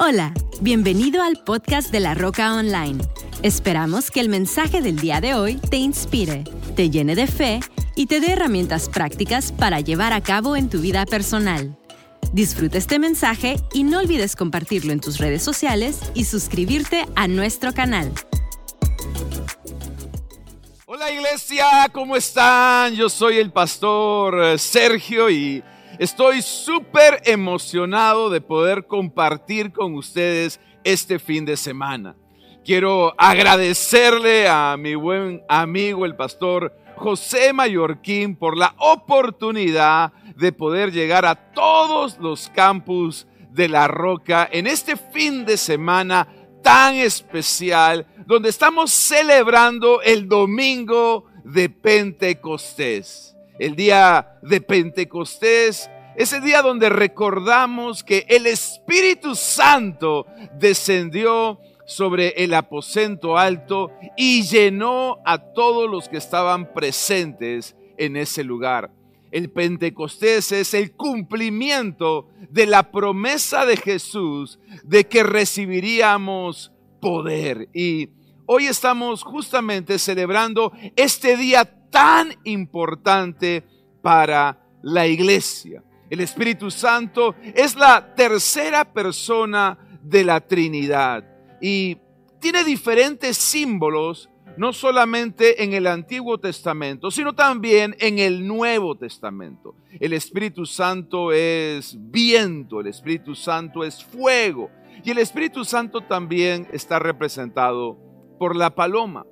Hola, bienvenido al podcast de La Roca Online. Esperamos que el mensaje del día de hoy te inspire, te llene de fe y te dé herramientas prácticas para llevar a cabo en tu vida personal. Disfruta este mensaje y no olvides compartirlo en tus redes sociales y suscribirte a nuestro canal. Hola iglesia, ¿cómo están? Yo soy el pastor eh, Sergio y estoy súper emocionado de poder compartir con ustedes este fin de semana. Quiero agradecerle a mi buen amigo el pastor José Mallorquín por la oportunidad de poder llegar a todos los campus de la roca en este fin de semana tan especial donde estamos celebrando el domingo de Pentecostés. El día de Pentecostés es el día donde recordamos que el Espíritu Santo descendió sobre el aposento alto y llenó a todos los que estaban presentes en ese lugar. El Pentecostés es el cumplimiento de la promesa de Jesús de que recibiríamos poder. Y hoy estamos justamente celebrando este día tan importante para la iglesia. El Espíritu Santo es la tercera persona de la Trinidad y tiene diferentes símbolos no solamente en el Antiguo Testamento, sino también en el Nuevo Testamento. El Espíritu Santo es viento, el Espíritu Santo es fuego y el Espíritu Santo también está representado por la paloma.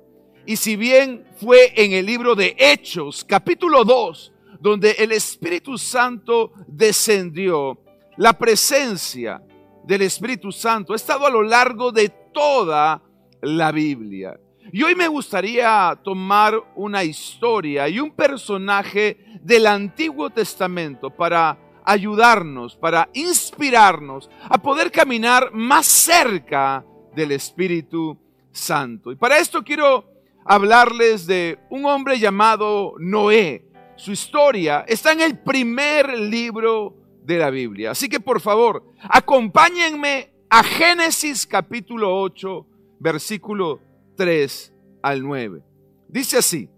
Y si bien fue en el libro de Hechos, capítulo 2, donde el Espíritu Santo descendió, la presencia del Espíritu Santo ha estado a lo largo de toda la Biblia. Y hoy me gustaría tomar una historia y un personaje del Antiguo Testamento para ayudarnos, para inspirarnos a poder caminar más cerca del Espíritu Santo. Y para esto quiero hablarles de un hombre llamado Noé. Su historia está en el primer libro de la Biblia. Así que por favor, acompáñenme a Génesis capítulo 8, versículo 3 al 9. Dice así,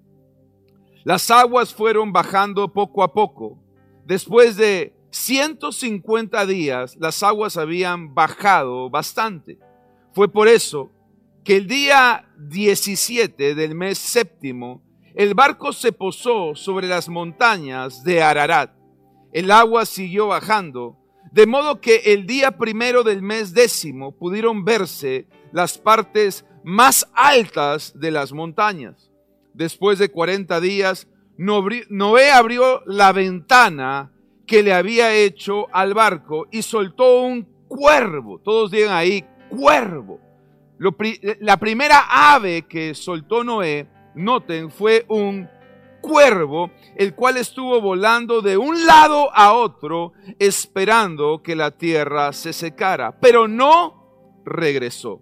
las aguas fueron bajando poco a poco. Después de 150 días, las aguas habían bajado bastante. Fue por eso que el día 17 del mes séptimo, el barco se posó sobre las montañas de Ararat. El agua siguió bajando, de modo que el día primero del mes décimo pudieron verse las partes más altas de las montañas. Después de 40 días, Noé abrió la ventana que le había hecho al barco y soltó un cuervo. Todos digan ahí, cuervo. la primera ave que soltó Noé, noten, fue un cuervo, el cual estuvo volando de un lado a otro esperando que la tierra se secara, pero no regresó.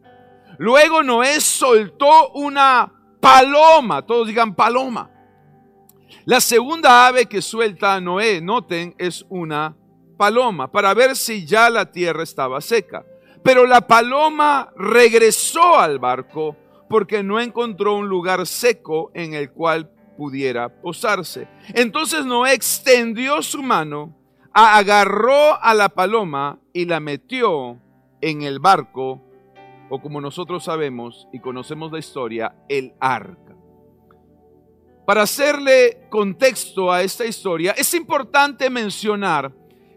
Luego Noé soltó una paloma, todos digan paloma. La segunda ave que suelta Noé, noten, es una paloma, para ver si ya la tierra estaba seca. Pero la paloma regresó al barco porque no encontró un lugar seco en el cual pudiera posarse. Entonces Noé extendió su mano, agarró a la paloma y la metió en el barco o como nosotros sabemos y conocemos la historia, el arca. Para hacerle contexto a esta historia, es importante mencionar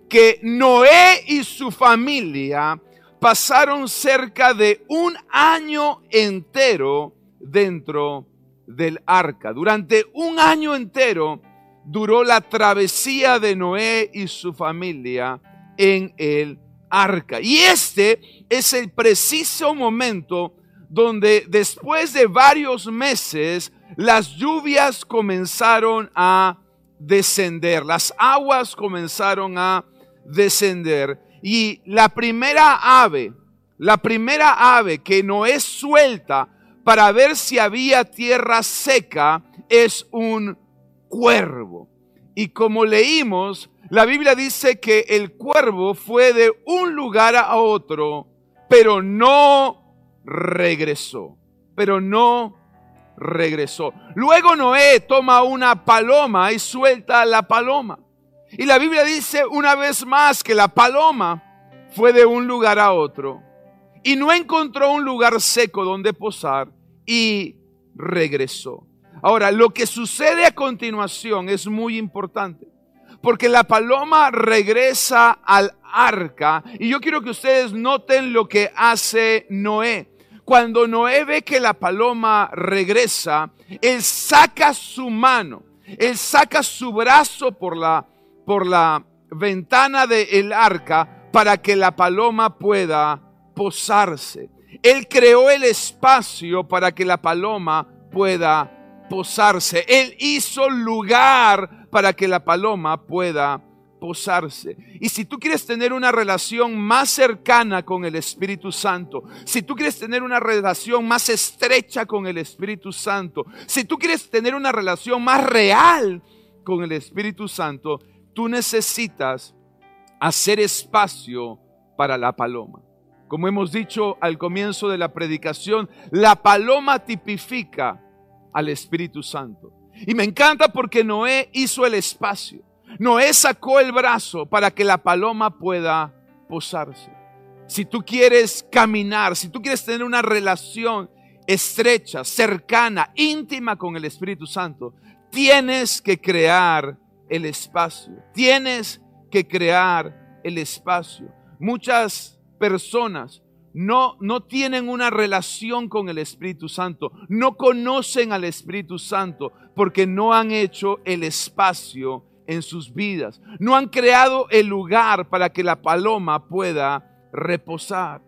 que Noé y su familia pasaron cerca de un año entero dentro del arca. Durante un año entero duró la travesía de Noé y su familia en el arca. Y este es el preciso momento donde después de varios meses las lluvias comenzaron a descender, las aguas comenzaron a descender y la primera ave, la primera ave que no es suelta para ver si había tierra seca es un cuervo. Y como leímos, la Biblia dice que el cuervo fue de un lugar a otro pero no regresó. Pero no regresó. Luego Noé toma una paloma y suelta la paloma. Y la Biblia dice una vez más que la paloma fue de un lugar a otro y no encontró un lugar seco donde posar y regresó. Ahora, lo que sucede a continuación es muy importante, porque la paloma regresa al arca y yo quiero que ustedes noten lo que hace Noé. Cuando Noé ve que la paloma regresa, él saca su mano, él saca su brazo por la, por la ventana del arca para que la paloma pueda posarse. Él creó el espacio para que la paloma pueda posarse. Él hizo lugar para que la paloma pueda posarse. Y si tú quieres tener una relación más cercana con el Espíritu Santo, si tú quieres tener una relación más estrecha con el Espíritu Santo, si tú quieres tener una relación más real con el Espíritu Santo, tú necesitas hacer espacio para la paloma. Como hemos dicho al comienzo de la predicación, la paloma tipifica al Espíritu Santo. Y me encanta porque Noé hizo el espacio. Noé sacó el brazo para que la paloma pueda posarse. Si tú quieres caminar, si tú quieres tener una relación estrecha, cercana, íntima con el Espíritu Santo, tienes que crear el espacio. Tienes que crear el espacio. Muchas personas no, no tienen una relación con el Espíritu Santo, no conocen al Espíritu Santo porque no han hecho el espacio en sus vidas, no han creado el lugar para que la paloma pueda reposar.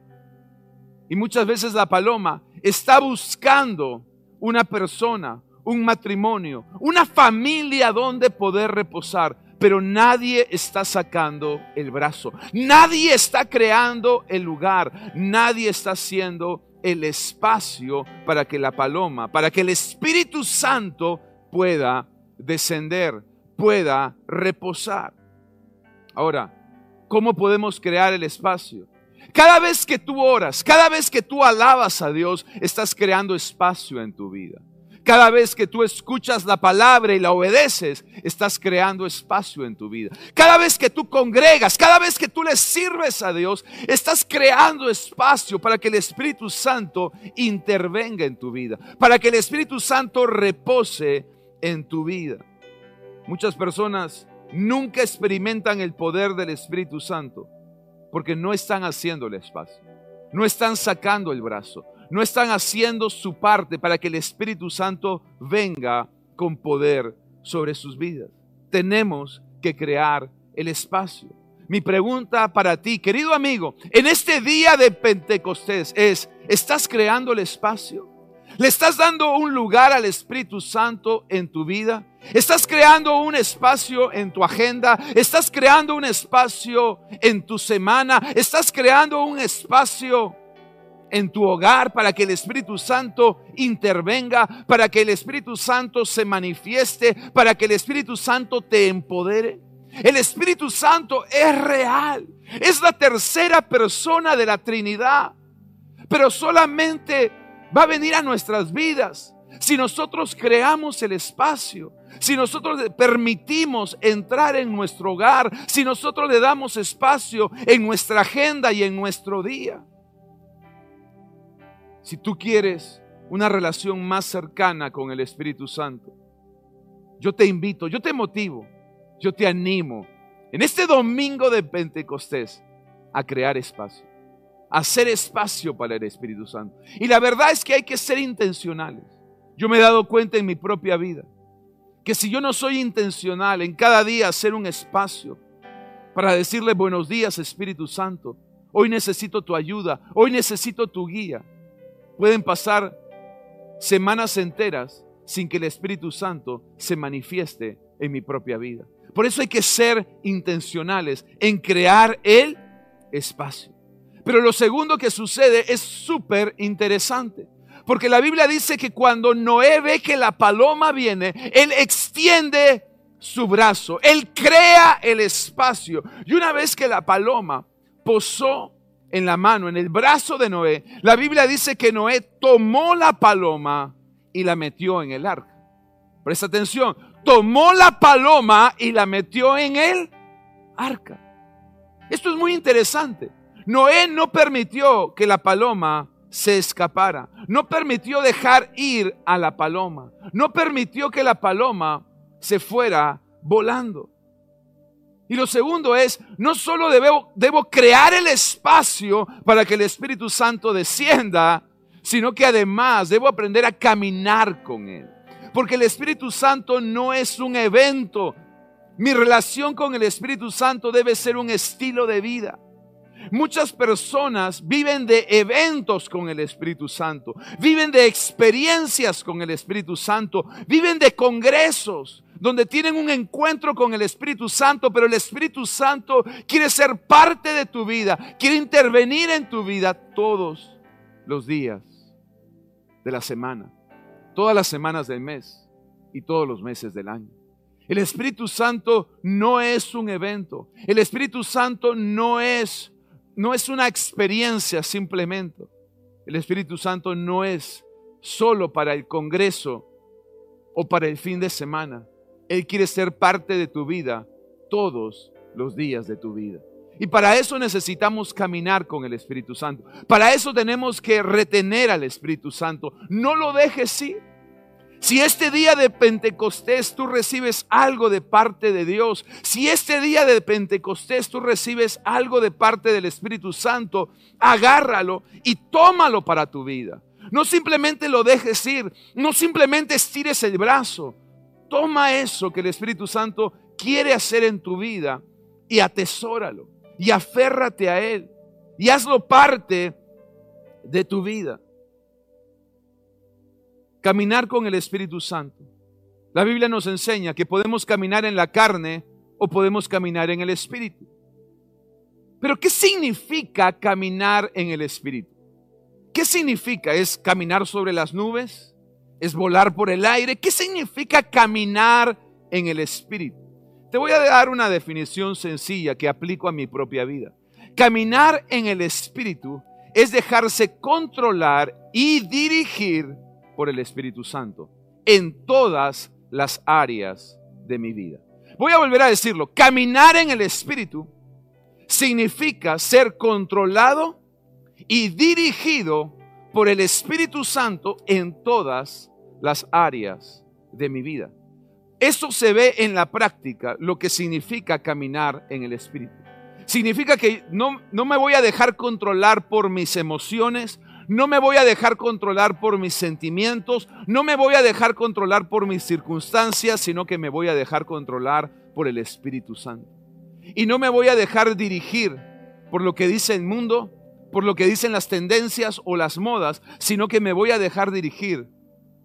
Y muchas veces la paloma está buscando una persona, un matrimonio, una familia donde poder reposar, pero nadie está sacando el brazo, nadie está creando el lugar, nadie está haciendo el espacio para que la paloma, para que el Espíritu Santo pueda descender, pueda reposar. Ahora, ¿cómo podemos crear el espacio? Cada vez que tú oras, cada vez que tú alabas a Dios, estás creando espacio en tu vida. Cada vez que tú escuchas la palabra y la obedeces, estás creando espacio en tu vida. Cada vez que tú congregas, cada vez que tú le sirves a Dios, estás creando espacio para que el Espíritu Santo intervenga en tu vida, para que el Espíritu Santo repose en tu vida. Muchas personas nunca experimentan el poder del Espíritu Santo porque no están haciendo el espacio, no están sacando el brazo, no están haciendo su parte para que el Espíritu Santo venga con poder sobre sus vidas. Tenemos que crear el espacio. Mi pregunta para ti, querido amigo, en este día de Pentecostés es, ¿estás creando el espacio? ¿Le estás dando un lugar al Espíritu Santo en tu vida? ¿Estás creando un espacio en tu agenda? ¿Estás creando un espacio en tu semana? ¿Estás creando un espacio en tu hogar para que el Espíritu Santo intervenga, para que el Espíritu Santo se manifieste, para que el Espíritu Santo te empodere. El Espíritu Santo es real, es la tercera persona de la Trinidad, pero solamente va a venir a nuestras vidas si nosotros creamos el espacio, si nosotros permitimos entrar en nuestro hogar, si nosotros le damos espacio en nuestra agenda y en nuestro día. Si tú quieres una relación más cercana con el Espíritu Santo, yo te invito, yo te motivo, yo te animo en este domingo de Pentecostés a crear espacio, a hacer espacio para el Espíritu Santo. Y la verdad es que hay que ser intencionales. Yo me he dado cuenta en mi propia vida que si yo no soy intencional en cada día hacer un espacio para decirle buenos días Espíritu Santo, hoy necesito tu ayuda, hoy necesito tu guía, Pueden pasar semanas enteras sin que el Espíritu Santo se manifieste en mi propia vida. Por eso hay que ser intencionales en crear el espacio. Pero lo segundo que sucede es súper interesante. Porque la Biblia dice que cuando Noé ve que la paloma viene, él extiende su brazo, él crea el espacio. Y una vez que la paloma posó en la mano, en el brazo de Noé, la Biblia dice que Noé tomó la paloma y la metió en el arca. Presta atención, tomó la paloma y la metió en el arca. Esto es muy interesante. Noé no permitió que la paloma se escapara. No permitió dejar ir a la paloma. No permitió que la paloma se fuera volando. Y lo segundo es, no solo debo, debo crear el espacio para que el Espíritu Santo descienda, sino que además debo aprender a caminar con Él. Porque el Espíritu Santo no es un evento. Mi relación con el Espíritu Santo debe ser un estilo de vida. Muchas personas viven de eventos con el Espíritu Santo, viven de experiencias con el Espíritu Santo, viven de congresos donde tienen un encuentro con el Espíritu Santo, pero el Espíritu Santo quiere ser parte de tu vida, quiere intervenir en tu vida todos los días de la semana, todas las semanas del mes y todos los meses del año. El Espíritu Santo no es un evento. El Espíritu Santo no es no es una experiencia simplemente. El Espíritu Santo no es solo para el Congreso o para el fin de semana. Él quiere ser parte de tu vida todos los días de tu vida. Y para eso necesitamos caminar con el Espíritu Santo. Para eso tenemos que retener al Espíritu Santo. No lo dejes ir. Si este día de Pentecostés tú recibes algo de parte de Dios, si este día de Pentecostés tú recibes algo de parte del Espíritu Santo, agárralo y tómalo para tu vida. No simplemente lo dejes ir, no simplemente estires el brazo. Toma eso que el Espíritu Santo quiere hacer en tu vida y atesóralo y aférrate a Él y hazlo parte de tu vida. Caminar con el Espíritu Santo. La Biblia nos enseña que podemos caminar en la carne o podemos caminar en el Espíritu. Pero ¿qué significa caminar en el Espíritu? ¿Qué significa? ¿Es caminar sobre las nubes? ¿Es volar por el aire? ¿Qué significa caminar en el Espíritu? Te voy a dar una definición sencilla que aplico a mi propia vida. Caminar en el Espíritu es dejarse controlar y dirigir por el Espíritu Santo en todas las áreas de mi vida. Voy a volver a decirlo, caminar en el Espíritu significa ser controlado y dirigido por el Espíritu Santo en todas las áreas de mi vida. Eso se ve en la práctica, lo que significa caminar en el Espíritu. Significa que no, no me voy a dejar controlar por mis emociones, no me voy a dejar controlar por mis sentimientos, no me voy a dejar controlar por mis circunstancias, sino que me voy a dejar controlar por el Espíritu Santo. Y no me voy a dejar dirigir por lo que dice el mundo, por lo que dicen las tendencias o las modas, sino que me voy a dejar dirigir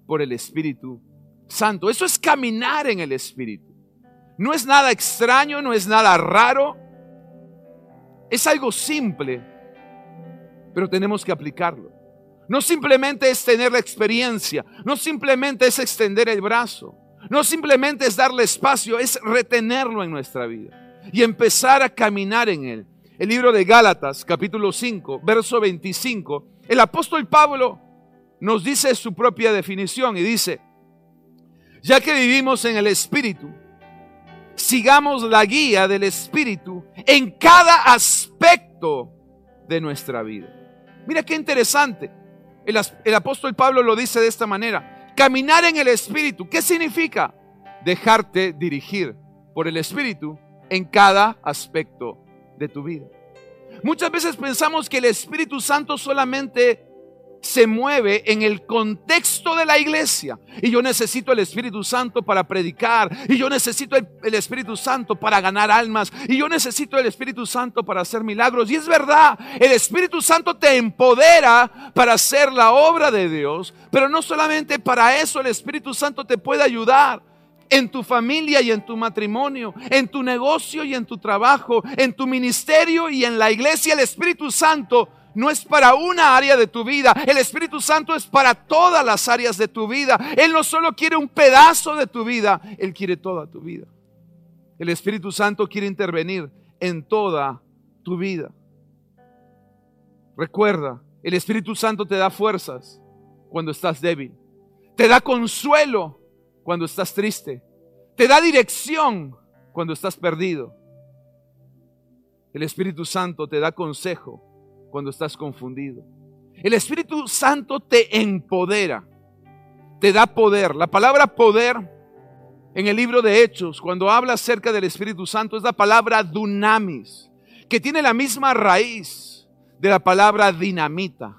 por el Espíritu Santo. Eso es caminar en el Espíritu. No es nada extraño, no es nada raro. Es algo simple pero tenemos que aplicarlo. No simplemente es tener la experiencia, no simplemente es extender el brazo, no simplemente es darle espacio, es retenerlo en nuestra vida y empezar a caminar en él. El libro de Gálatas, capítulo 5, verso 25, el apóstol Pablo nos dice su propia definición y dice, ya que vivimos en el Espíritu, sigamos la guía del Espíritu en cada aspecto de nuestra vida. Mira qué interesante. El, apóstol Pablo lo dice de esta manera. Caminar en el Espíritu. ¿Qué significa? Dejarte dirigir por el Espíritu en cada aspecto de tu vida. Muchas veces pensamos que el Espíritu Santo solamente se mueve en el contexto de la iglesia. Y yo necesito el Espíritu Santo para predicar. Y yo necesito el, Espíritu Santo para ganar almas. Y yo necesito el Espíritu Santo para hacer milagros. Y es verdad, el Espíritu Santo te empodera para hacer la obra de Dios. Pero no solamente para eso el Espíritu Santo te puede ayudar en tu familia y en tu matrimonio, en tu negocio y en tu trabajo, en tu ministerio y en la iglesia. El Espíritu Santo no es para una área de tu vida. El Espíritu Santo es para todas las áreas de tu vida. Él no solo quiere un pedazo de tu vida, Él quiere toda tu vida. El Espíritu Santo quiere intervenir en toda tu vida. Recuerda, el Espíritu Santo te da fuerzas cuando estás débil. Te da consuelo cuando estás triste. Te da dirección cuando estás perdido. El Espíritu Santo te da consejo cuando estás confundido. El Espíritu Santo te empodera, te da poder. La palabra poder en el libro de Hechos, cuando habla acerca del Espíritu Santo, es la palabra dunamis, que tiene la misma raíz de la palabra dinamita.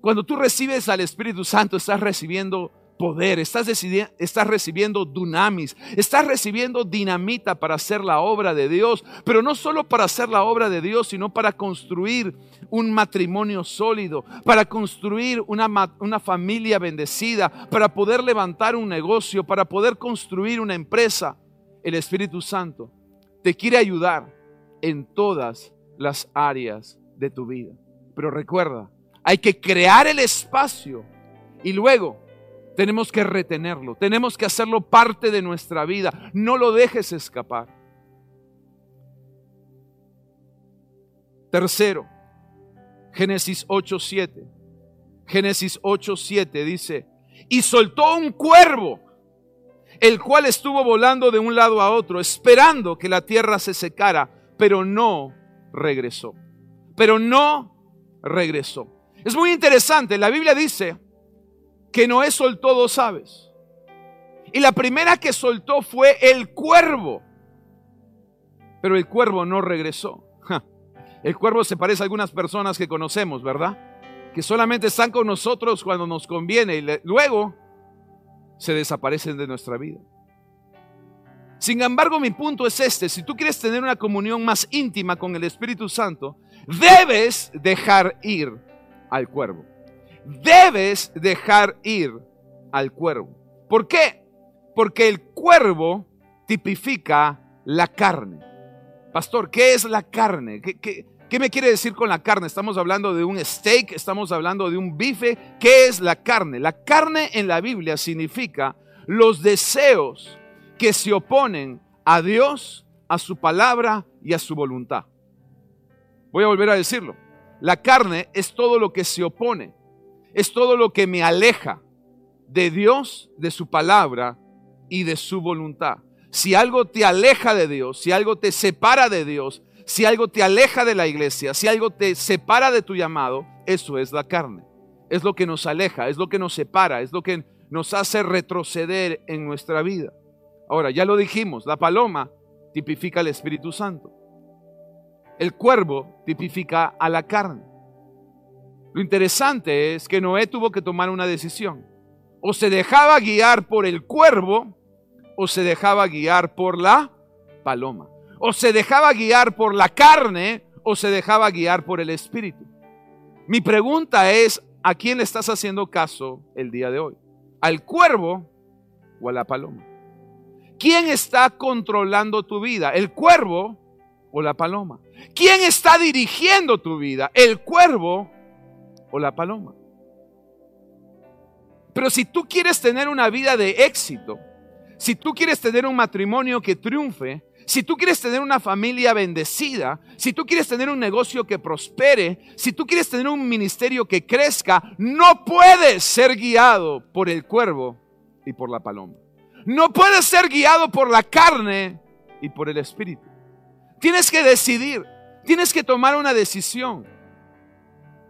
Cuando tú recibes al Espíritu Santo, estás recibiendo poder, estás, recibiendo dunamis, estás recibiendo dinamita para hacer la obra de Dios, pero no solo para hacer la obra de Dios, sino para construir un matrimonio sólido, para construir una familia bendecida, para poder levantar un negocio, para poder construir una empresa. El Espíritu Santo te quiere ayudar en todas las áreas de tu vida. Pero recuerda, hay que crear el espacio y luego tenemos que retenerlo, tenemos que hacerlo parte de nuestra vida. No lo dejes escapar. Tercero, Génesis 8:7. Génesis 8:7 dice, y soltó un cuervo, el cual estuvo volando de un lado a otro, esperando que la tierra se secara, pero no regresó. Pero no regresó. Es muy interesante, la Biblia dice que Noé soltó dos aves. Y la primera que soltó fue el cuervo. Pero el cuervo no regresó. El cuervo se parece a algunas personas que conocemos, ¿verdad? Que solamente están con nosotros cuando nos conviene y luego se desaparecen de nuestra vida. Sin embargo, mi punto es este. Si tú quieres tener una comunión más íntima con el Espíritu Santo, debes dejar ir al cuervo debes dejar ir al cuervo. ¿Por qué? Porque el cuervo tipifica la carne. Pastor, ¿qué es la carne? ¿Qué, me quiere decir con la carne? Estamos hablando de un steak, estamos hablando de un bife. ¿Qué es la carne? La carne en la Biblia significa los deseos que se oponen a Dios, a su palabra y a su voluntad. Voy a volver a decirlo. La carne es todo lo que se opone es todo lo que me aleja de Dios, de su palabra y de su voluntad. Si algo te aleja de Dios, si algo te separa de Dios, si algo te aleja de la iglesia, si algo te separa de tu llamado, eso es la carne. Es lo que nos aleja, es lo que nos separa, es lo que nos hace retroceder en nuestra vida. Ahora, ya lo dijimos, la paloma tipifica al Espíritu Santo. El cuervo tipifica a la carne. Lo interesante es que Noé tuvo que tomar una decisión. O se dejaba guiar por el cuervo o se dejaba guiar por la paloma. O se dejaba guiar por la carne o se dejaba guiar por el espíritu. Mi pregunta es, ¿a quién le estás haciendo caso el día de hoy? ¿Al cuervo o a la paloma? ¿Quién está controlando tu vida? ¿El cuervo o la paloma? ¿Quién está dirigiendo tu vida? ¿El cuervo o la paloma. Pero si tú quieres tener una vida de éxito, si tú quieres tener un matrimonio que triunfe, si tú quieres tener una familia bendecida, si tú quieres tener un negocio que prospere, si tú quieres tener un ministerio que crezca, no puedes ser guiado por el cuervo y por la paloma. No puedes ser guiado por la carne y por el espíritu. Tienes que decidir, tienes que tomar una decisión.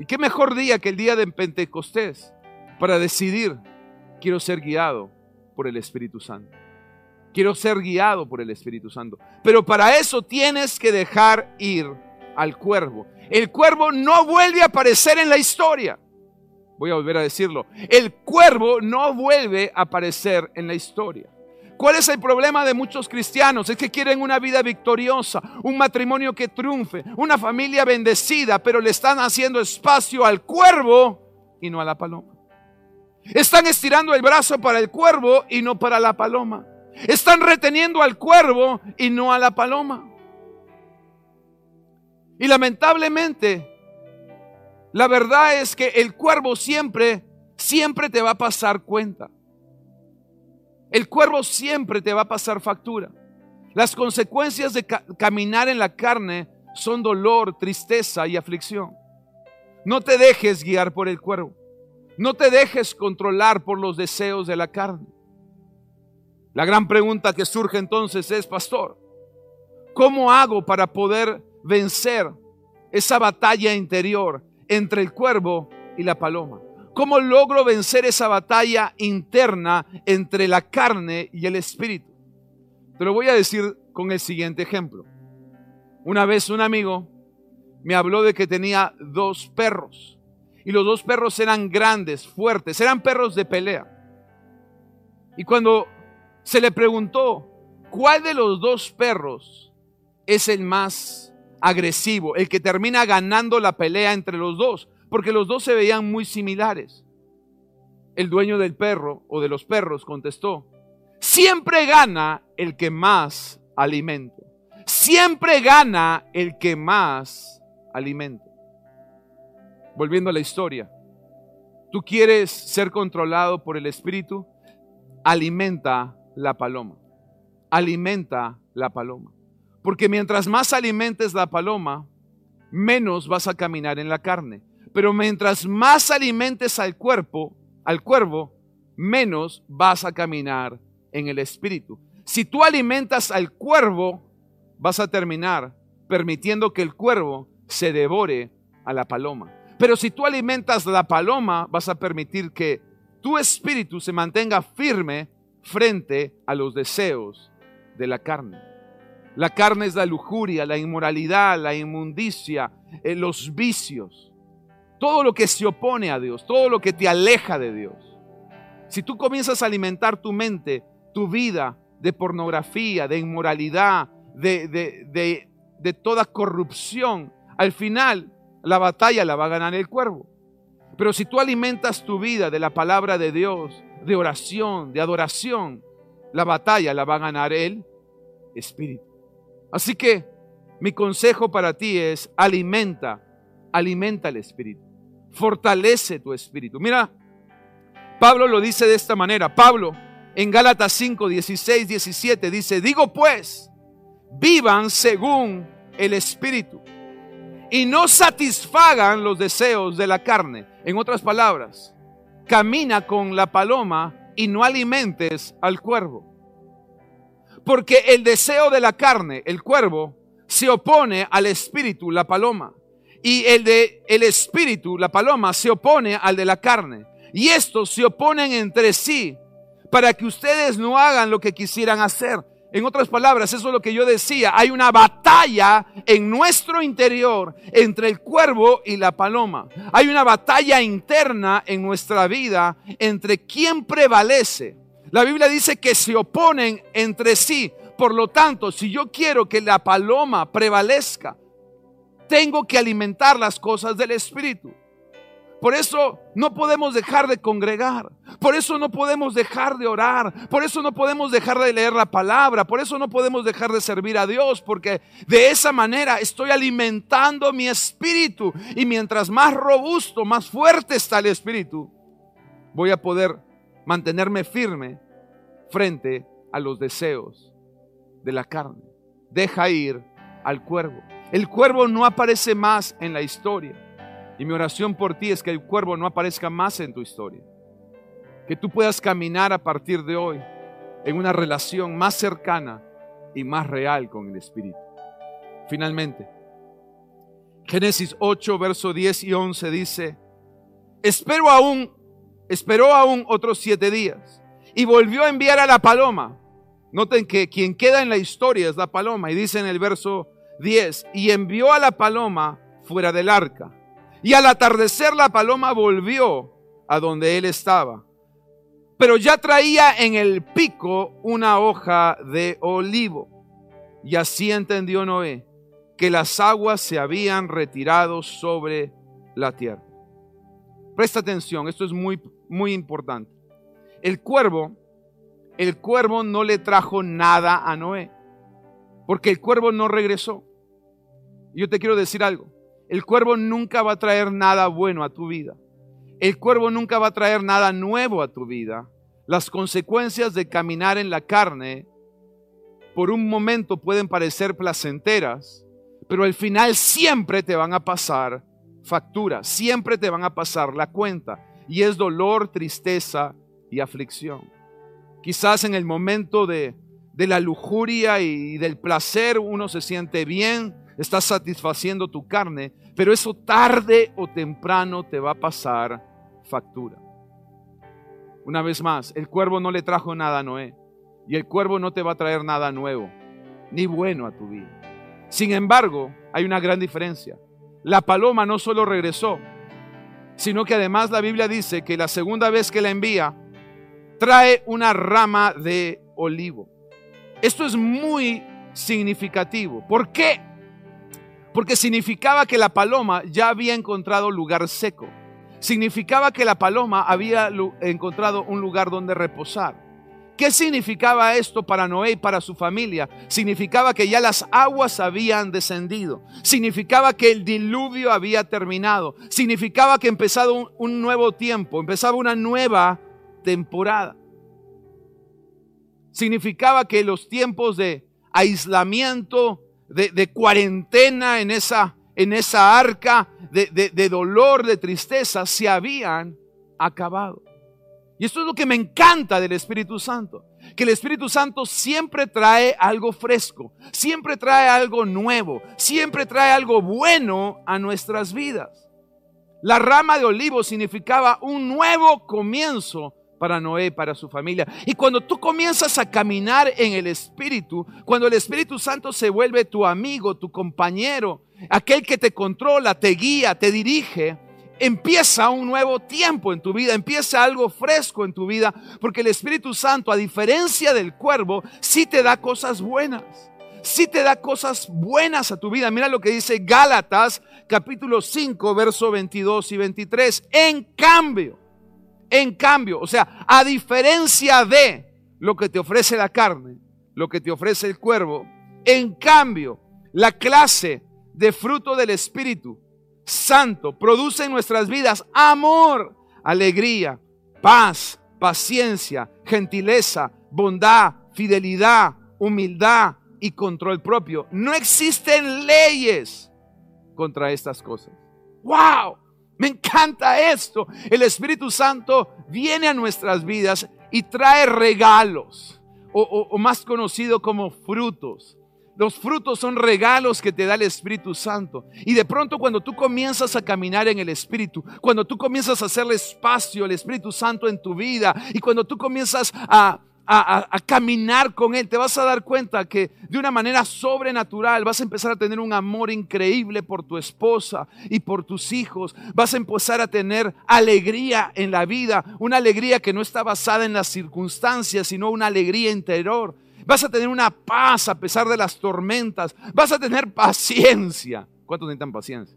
¿Y qué mejor día que el día de Pentecostés para decidir, quiero ser guiado por el Espíritu Santo? Quiero ser guiado por el Espíritu Santo. Pero para eso tienes que dejar ir al cuervo. El cuervo no vuelve a aparecer en la historia. Voy a volver a decirlo. El cuervo no vuelve a aparecer en la historia. ¿Cuál es el problema de muchos cristianos? Es que quieren una vida victoriosa, un matrimonio que triunfe, una familia bendecida, pero le están haciendo espacio al cuervo y no a la paloma. Están estirando el brazo para el cuervo y no para la paloma. Están reteniendo al cuervo y no a la paloma. Y lamentablemente, la verdad es que el cuervo siempre, siempre te va a pasar cuenta. El cuervo siempre te va a pasar factura. Las consecuencias de caminar en la carne son dolor, tristeza y aflicción. No te dejes guiar por el cuervo. No te dejes controlar por los deseos de la carne. La gran pregunta que surge entonces es, pastor, ¿cómo hago para poder vencer esa batalla interior entre el cuervo y la paloma? ¿Cómo logro vencer esa batalla interna entre la carne y el espíritu? Te lo voy a decir con el siguiente ejemplo. Una vez un amigo me habló de que tenía dos perros y los dos perros eran grandes, fuertes, eran perros de pelea. Y cuando se le preguntó, ¿cuál de los dos perros es el más agresivo, el que termina ganando la pelea entre los dos? Porque los dos se veían muy similares. El dueño del perro o de los perros contestó, siempre gana el que más alimenta. Siempre gana el que más alimenta volviendo a la historia, tú quieres ser controlado por el Espíritu, alimenta la paloma. Alimenta la paloma. Porque mientras más alimentes la paloma, menos vas a caminar en la carne. Pero mientras más alimentes al cuerpo, al cuervo, menos vas a caminar en el espíritu. Si tú alimentas al cuervo, vas a terminar permitiendo que el cuervo se devore a la paloma. Pero si tú alimentas la paloma, vas a permitir que tu espíritu se mantenga firme frente a los deseos de la carne. La carne es la lujuria, la inmoralidad, la inmundicia, eh, los vicios, todo lo que se opone a Dios, todo lo que te aleja de Dios. Si tú comienzas a alimentar tu mente, tu vida de pornografía, de inmoralidad, de, de, de toda corrupción, al final la batalla la va a ganar el cuervo. Pero si tú alimentas tu vida de la palabra de Dios, de oración, de adoración, la batalla la va a ganar el Espíritu. Así que mi consejo para ti es alimenta, alimenta el Espíritu. Fortalece tu Espíritu. Mira, Pablo lo dice de esta manera. Pablo en Gálatas 5, 16, 17 dice, digo pues, vivan según el Espíritu y no satisfagan los deseos de la carne. En otras palabras, camina con la paloma y no alimentes al cuervo. Porque el deseo de la carne, el cuervo, se opone al espíritu, la paloma. Y el de el espíritu, la paloma, se opone al de la carne. Y estos se oponen entre sí para que ustedes no hagan lo que quisieran hacer. En otras palabras, eso es lo que yo decía. Hay una batalla en nuestro interior entre el cuervo y la paloma. Hay una batalla interna en nuestra vida entre quién prevalece. La Biblia dice que se oponen entre sí. Por lo tanto, si yo quiero que la paloma prevalezca, tengo que alimentar las cosas del Espíritu. Por eso no podemos dejar de congregar. Por eso no podemos dejar de orar. Por eso no podemos dejar de leer la palabra. Por eso no podemos dejar de servir a Dios. Porque de esa manera estoy alimentando mi espíritu. Y mientras más robusto, más fuerte está el espíritu, voy a poder mantenerme firme frente a los deseos de la carne. Deja ir al cuervo. El cuervo no aparece más en la historia. Y mi oración por ti es que el cuervo no aparezca más en tu historia. Que tú puedas caminar a partir de hoy en una relación más cercana y más real con el Espíritu. Finalmente, Génesis 8, verso 10 y 11 dice, espero aún, esperó aún otros siete días y volvió a enviar a la paloma. Noten que quien queda en la historia es la paloma y dice en el verso 10, y envió a la paloma fuera del arca y al atardecer la paloma volvió a donde él estaba. Pero ya traía en el pico una hoja de olivo. Y así entendió Noé que las aguas se habían retirado sobre la tierra. Presta atención, esto es muy, muy importante. El cuervo, el cuervo no le trajo nada a Noé, porque el cuervo no regresó. Yo te quiero decir algo. El cuervo nunca va a traer nada bueno a tu vida. El cuervo nunca va a traer nada nuevo a tu vida. Las consecuencias de caminar en la carne por un momento pueden parecer placenteras, pero al final siempre te van a pasar factura, siempre te van a pasar la cuenta. Y es dolor, tristeza y aflicción. Quizás en el momento de, de la lujuria y del placer uno se siente bien, está satisfaciendo tu carne, pero eso tarde o temprano te va a pasar factura. Una vez más, el cuervo no le trajo nada a Noé y el cuervo no te va a traer nada nuevo ni bueno a tu vida. Sin embargo, hay una gran diferencia. La paloma no solo regresó, sino que además la Biblia dice que la segunda vez que la envía, trae una rama de olivo. Esto es muy significativo. ¿Por qué? Porque significaba que la paloma ya había encontrado lugar seco. Significaba que la paloma había encontrado un lugar donde reposar. ¿Qué significaba esto para Noé y para su familia? Significaba que ya las aguas habían descendido. Significaba que el diluvio había terminado. Significaba que empezaba un, nuevo tiempo, empezaba una nueva temporada. Significaba que los tiempos de aislamiento, de, cuarentena en esa, en esa arca, de dolor, de tristeza, se habían acabado. Y esto es lo que me encanta del Espíritu Santo. Que el Espíritu Santo siempre trae algo fresco, siempre trae algo nuevo, siempre trae algo bueno a nuestras vidas. La rama de olivo significaba un nuevo comienzo para Noé, para su familia. Y cuando tú comienzas a caminar en el Espíritu, cuando el Espíritu Santo se vuelve tu amigo, tu compañero, aquel que te controla, te guía, te dirige, empieza un nuevo tiempo en tu vida, empieza algo fresco en tu vida, porque el Espíritu Santo, a diferencia del cuervo, sí te da cosas buenas. Sí te da cosas buenas a tu vida. Mira lo que dice Gálatas capítulo 5, verso 22 y 23. En cambio, en cambio, o sea, a diferencia de lo que te ofrece la carne, lo que te ofrece el cuervo, en cambio, la clase de fruto del Espíritu Santo produce en nuestras vidas amor, alegría, paz, paciencia, gentileza, bondad, fidelidad, humildad y control propio. No existen leyes contra estas cosas. ¡Wow! Me encanta esto. El Espíritu Santo viene a nuestras vidas y trae regalos, o, más conocido como frutos. Los frutos son regalos que te da el Espíritu Santo. Y de pronto cuando tú comienzas a caminar en el Espíritu, cuando tú comienzas a hacerle espacio al Espíritu Santo en tu vida y cuando tú comienzas a, a, caminar con Él, te vas a dar cuenta que de una manera sobrenatural vas a empezar a tener un amor increíble por tu esposa y por tus hijos. Vas a empezar a tener alegría en la vida, una alegría que no está basada en las circunstancias, sino una alegría interior Vas a tener una paz a pesar de las tormentas. Vas a tener paciencia. ¿Cuántos necesitan paciencia?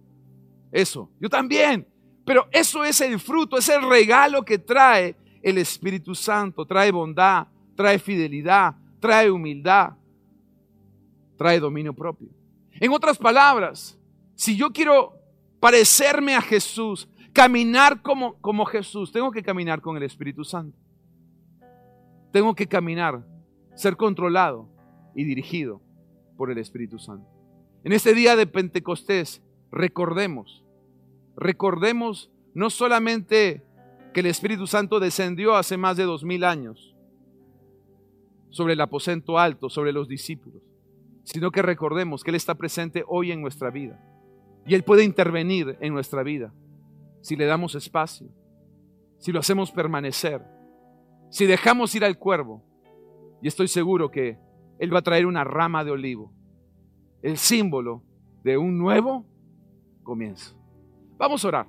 Eso, yo también. Pero eso es el fruto, es el regalo que trae el Espíritu Santo. Trae bondad, trae fidelidad, trae humildad, trae dominio propio. En otras palabras, si yo quiero parecerme a Jesús, caminar como, como Jesús, tengo que caminar con el Espíritu Santo. Tengo que caminar ser controlado y dirigido por el Espíritu Santo. En este día de Pentecostés, recordemos, recordemos no solamente que el Espíritu Santo descendió hace más de dos mil años sobre el aposento alto, sobre los discípulos, sino que recordemos que Él está presente hoy en nuestra vida y Él puede intervenir en nuestra vida si le damos espacio, si lo hacemos permanecer, si dejamos ir al cuervo, y estoy seguro que Él va a traer una rama de olivo, el símbolo de un nuevo comienzo. Vamos a orar.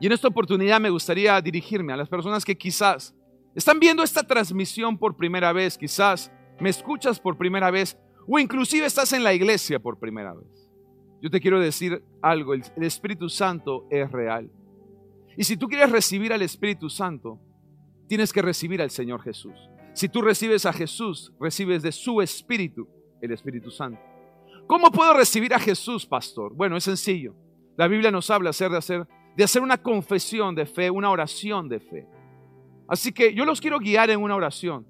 Y en esta oportunidad me gustaría dirigirme a las personas que quizás están viendo esta transmisión por primera vez, quizás me escuchas por primera vez o inclusive estás en la iglesia por primera vez. Yo te quiero decir algo, el, Espíritu Santo es real. Y si tú quieres recibir al Espíritu Santo, tienes que recibir al Señor Jesús. Si tú recibes a Jesús, recibes de su Espíritu, el Espíritu Santo. ¿Cómo puedo recibir a Jesús, pastor? Bueno, es sencillo. La Biblia nos habla de hacer, de hacer una confesión de fe, una oración de fe. Así que yo los quiero guiar en una oración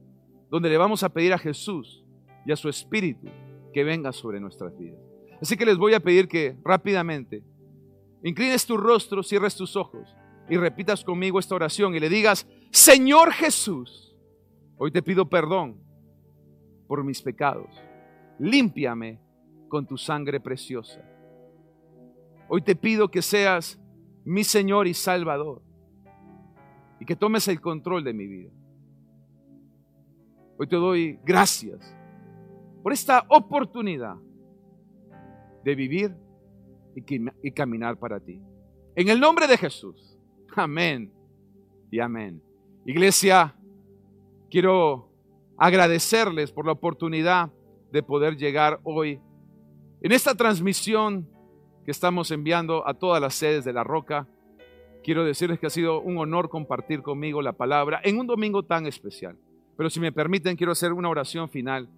donde le vamos a pedir a Jesús y a su Espíritu que venga sobre nuestras vidas. Así que les voy a pedir que rápidamente inclines tu rostro, cierres tus ojos y repitas conmigo esta oración y le digas, Señor Jesús, hoy te pido perdón por mis pecados. Límpiame con tu sangre preciosa. Hoy te pido que seas mi Señor y Salvador y que tomes el control de mi vida. Hoy te doy gracias por esta oportunidad de vivir y, caminar para ti. En el nombre de Jesús. Amén y amén. Iglesia, quiero agradecerles por la oportunidad de poder llegar hoy en esta transmisión que estamos enviando a todas las sedes de la Roca. Quiero decirles que ha sido un honor compartir conmigo la palabra en un domingo tan especial. Pero si me permiten, quiero hacer una oración final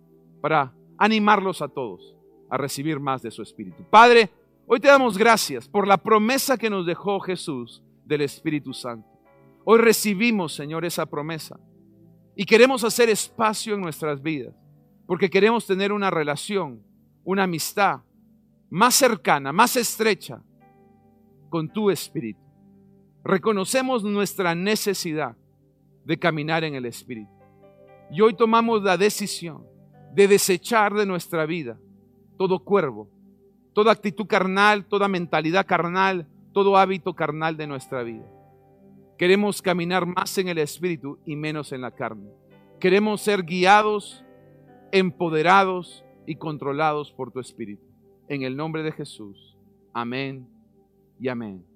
para animarlos a todos a recibir más de su Espíritu. Padre, hoy te damos gracias por la promesa que nos dejó Jesús del Espíritu Santo. Hoy recibimos, Señor, esa promesa y queremos hacer espacio en nuestras vidas porque queremos tener una relación, una amistad más cercana, más estrecha con tu Espíritu. Reconocemos nuestra necesidad de caminar en el Espíritu. Y hoy tomamos la decisión de desechar de nuestra vida todo cuervo, toda actitud carnal, toda mentalidad carnal, todo hábito carnal de nuestra vida. Queremos caminar más en el Espíritu y menos en la carne. Queremos ser guiados, empoderados y controlados por tu Espíritu. En el nombre de Jesús. Amén y amén.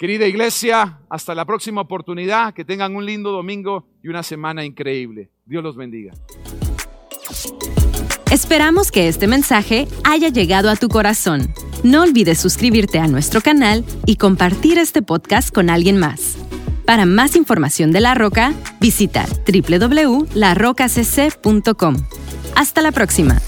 Querida iglesia, hasta la próxima oportunidad. Que tengan un lindo domingo y una semana increíble. Dios los bendiga. Esperamos que este mensaje haya llegado a tu corazón. No olvides suscribirte a nuestro canal y compartir este podcast con alguien más. Para más información de La Roca, visita www.larrocacc.com. Hasta la próxima.